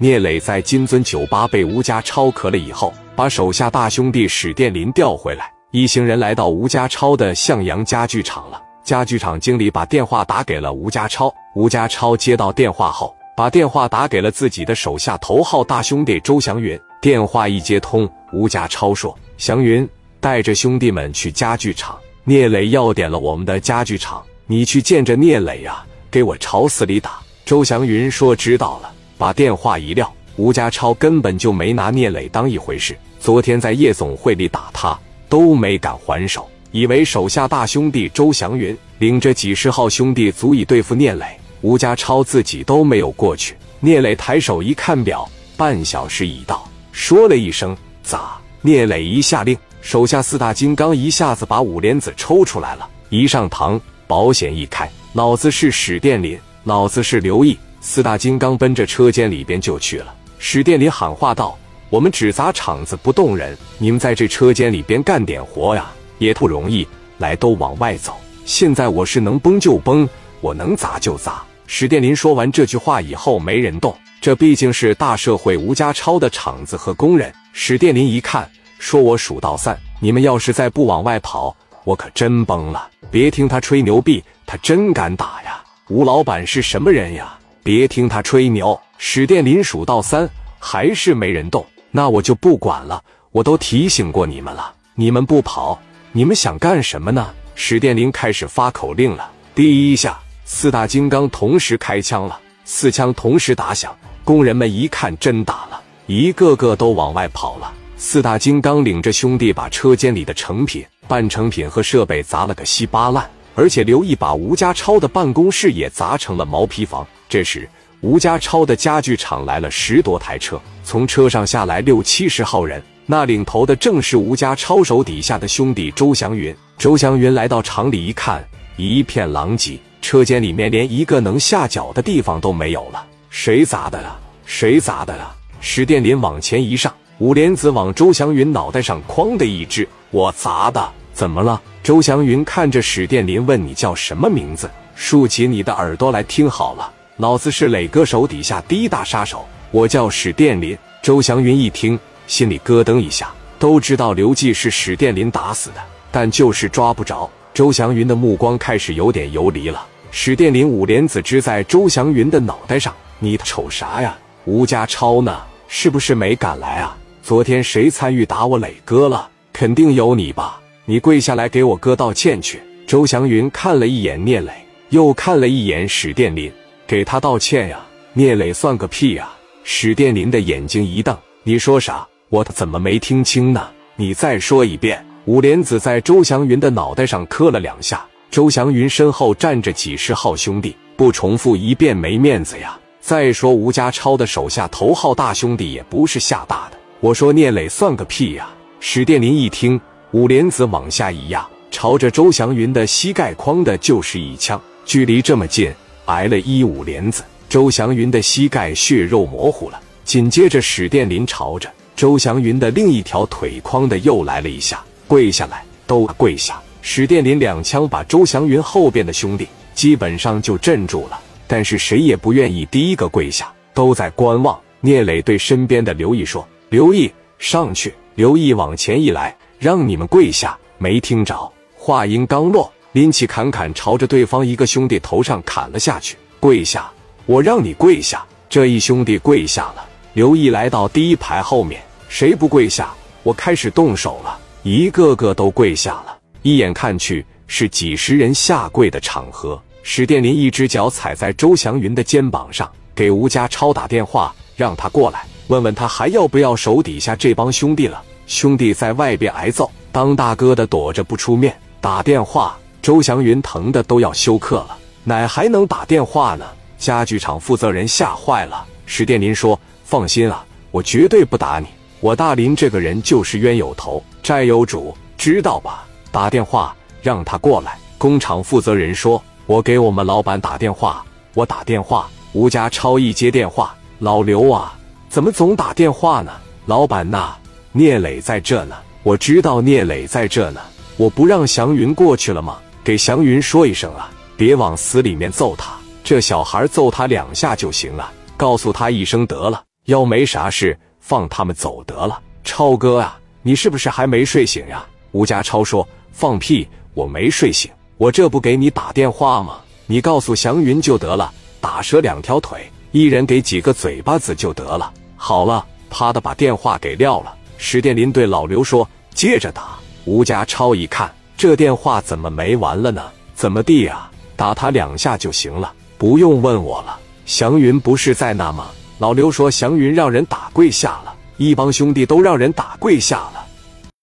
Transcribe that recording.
聂磊在金樽酒吧被吴家超磕了以后，把手下大兄弟史殿林调回来，一行人来到吴家超的向阳家具厂了。家具厂经理把电话打给了吴家超，吴家超接到电话后，把电话打给了自己的手下头号大兄弟周祥云。电话一接通，吴家超说：“祥云，带着兄弟们去家具厂，聂磊要点了我们的家具厂，你去见着聂磊呀，给我朝死里打。”周祥云说：“知道了。”把电话一撂，吴家超根本就没拿聂磊当一回事。昨天在夜总会里打他，都没敢还手。以为手下大兄弟周祥云领着几十号兄弟足以对付聂磊，吴家超自己都没有过去。聂磊抬手一看表，半小时已到，说了一声“咋”，聂磊一下令，手下四大金刚一下子把五莲子抽出来了。一上膛，保险一开，老子是史殿林，老子是刘毅。四大金刚奔着车间里边就去了。史殿林喊话道：“我们只砸场子不动人，你们在这车间里边干点活呀。”也不容易，来都往外走。现在我是能崩就崩，我能砸就砸。史殿林说完这句话以后，没人动。这毕竟是大社会吴家超的厂子和工人。史殿林一看，说我数到三，你们要是再不往外跑，我可真崩了。别听他吹牛逼，他真敢打呀！吴老板是什么人呀？别听他吹牛。史殿林数到三，还是没人动。那我就不管了。我都提醒过你们了，你们不跑。你们想干什么呢？史殿林开始发口令了。第一下，四大金刚同时开枪了，四枪同时打响。工人们一看真打了，一个个都往外跑了。四大金刚领着兄弟把车间里的成品、半成品和设备砸了个稀巴烂，而且刘毅把吴家超的办公室也砸成了毛坯房。这时，吴家超的家具厂来了十多台车，从车上下来六七十号人。那领头的正是吴家超手底下的兄弟周祥云。周祥云来到厂里一看，一片狼藉，车间里面连一个能下脚的地方都没有了。谁砸的啊？谁砸的啊？史殿林往前一上，五莲子往周祥云脑袋上哐的一掷，我砸的。怎么了？周祥云看着史殿林问：“你叫什么名字？竖起你的耳朵来听好了，老子是磊哥手底下第一大杀手，我叫史殿林。”周祥云一听。心里咯噔一下，都知道刘季是史殿林打死的，但就是抓不着。周祥云的目光开始有点游离了。史殿林五莲子支在周祥云的脑袋上，你瞅啥呀？吴家超呢？是不是没赶来啊？昨天谁参与打我磊哥了？肯定有你吧？你跪下来给我哥道歉去。周祥云看了一眼聂磊，又看了一眼史殿林，给他道歉呀？聂磊算个屁呀！史殿林的眼睛一瞪，你说啥？我怎么没听清呢？你再说一遍。五莲子在周祥云的脑袋上磕了两下。周祥云身后站着几十号兄弟，不重复一遍没面子呀。再说吴家超的手下头号大兄弟也不是吓大的。我说聂磊算个屁呀！史殿林一听，五莲子往下一压，朝着周祥云的膝盖框的就是一枪。距离这么近，挨了一五莲子，周祥云的膝盖血肉模糊了。紧接着，史殿林朝着。周祥云的另一条腿哐的又来了一下，跪下来，都跪下！史殿林两枪把周祥云后边的兄弟基本上就镇住了，但是谁也不愿意第一个跪下，都在观望。聂磊对身边的刘毅说：“刘毅，上去！”刘毅往前一来，让你们跪下。没听着，话音刚落，拎起砍砍朝着对方一个兄弟头上砍了下去。跪下！我让你跪下！这一兄弟跪下了。刘毅来到第一排后面。谁不跪下？我开始动手了，一个个都跪下了。一眼看去是几十人下跪的场合。史殿林一只脚踩在周祥云的肩膀上，给吴家超打电话，让他过来，问问他还要不要手底下这帮兄弟了。兄弟在外边挨揍，当大哥的躲着不出面。打电话，周祥云疼的都要休克了，哪还能打电话呢？家具厂负责人吓坏了。史殿林说：“放心啊，我绝对不打你。”我大林这个人就是冤有头债有主，知道吧？打电话让他过来。工厂负责人说：“我给我们老板打电话。”我打电话，吴家超一接电话：“老刘啊，怎么总打电话呢？”老板呐，聂磊在这呢。我知道聂磊在这呢。我不让祥云过去了吗？给祥云说一声啊，别往死里面揍他。这小孩揍他两下就行了，告诉他一声得了。要没啥事，放他们走得了。超哥啊，你是不是还没睡醒呀？吴家超说：“放屁，我没睡醒，我这不给你打电话吗？你告诉祥云就得了，打折两条腿，一人给几个嘴巴子就得了。”好了，啪的把电话给撂了。史殿林对老刘说：“接着打。”吴家超一看，这电话怎么没完了呢？怎么地呀？打他两下就行了，不用问我了。祥云不是在那吗？老刘说：“祥云让人打跪下了，一帮兄弟都让人打跪下了。”